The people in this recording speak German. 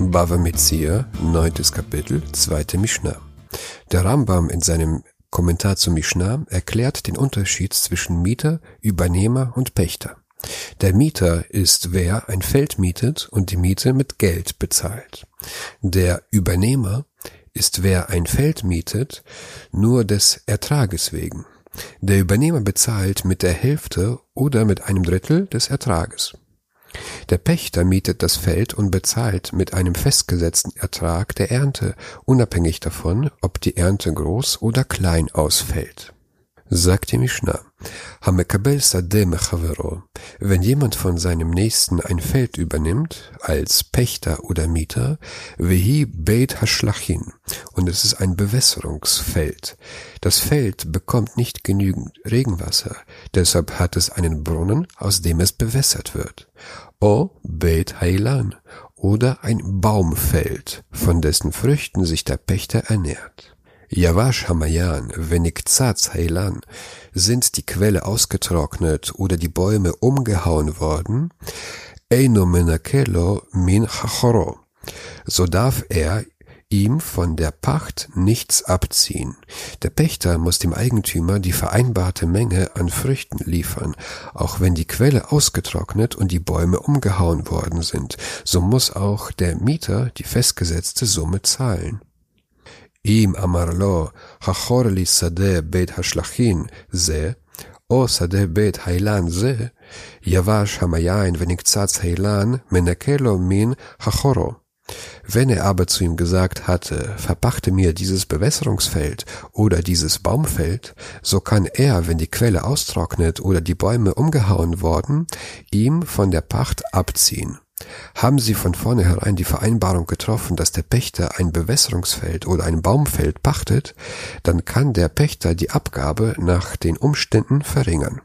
Bava Metzia, neuntes Kapitel, zweite Mishnah. Der Rambam in seinem Kommentar zu Mishnah erklärt den Unterschied zwischen Mieter, Übernehmer und Pächter. Der Mieter ist wer ein Feld mietet und die Miete mit Geld bezahlt. Der Übernehmer ist wer ein Feld mietet, nur des Ertrages wegen. Der Übernehmer bezahlt mit der Hälfte oder mit einem Drittel des Ertrages. Der Pächter mietet das Feld und bezahlt mit einem festgesetzten Ertrag der Ernte, unabhängig davon, ob die Ernte groß oder klein ausfällt. Sagt die Mishnah, Hamekabel Sadeh Chavero, wenn jemand von seinem Nächsten ein Feld übernimmt, als Pächter oder Mieter, Vehi Beit Hashlachin, und es ist ein Bewässerungsfeld. Das Feld bekommt nicht genügend Regenwasser, deshalb hat es einen Brunnen, aus dem es bewässert wird. O Beit Hailan, oder ein Baumfeld, von dessen Früchten sich der Pächter ernährt. Yavash Hamayan, Venikzaz Heilan, sind die Quelle ausgetrocknet oder die Bäume umgehauen worden, Eino Menakelo min Chachoro, so darf er ihm von der Pacht nichts abziehen. Der Pächter muss dem Eigentümer die vereinbarte Menge an Früchten liefern, auch wenn die Quelle ausgetrocknet und die Bäume umgehauen worden sind, so muss auch der Mieter die festgesetzte Summe zahlen. אם אמר לו, חכור לי שדה בית השלכין זה, או שדה בית האילן זה, יבש המעיין ונקצץ האילן, מנקה לו מן חכורו. Wenn er aber zu ihm gesagt hatte, verpachte mir dieses Bewässerungsfeld oder dieses Baumfeld, so kann er, wenn die Quelle austrocknet oder die Bäume umgehauen worden, ihm von der Pacht abziehen. Haben Sie von vornherein die Vereinbarung getroffen, dass der Pächter ein Bewässerungsfeld oder ein Baumfeld pachtet, dann kann der Pächter die Abgabe nach den Umständen verringern.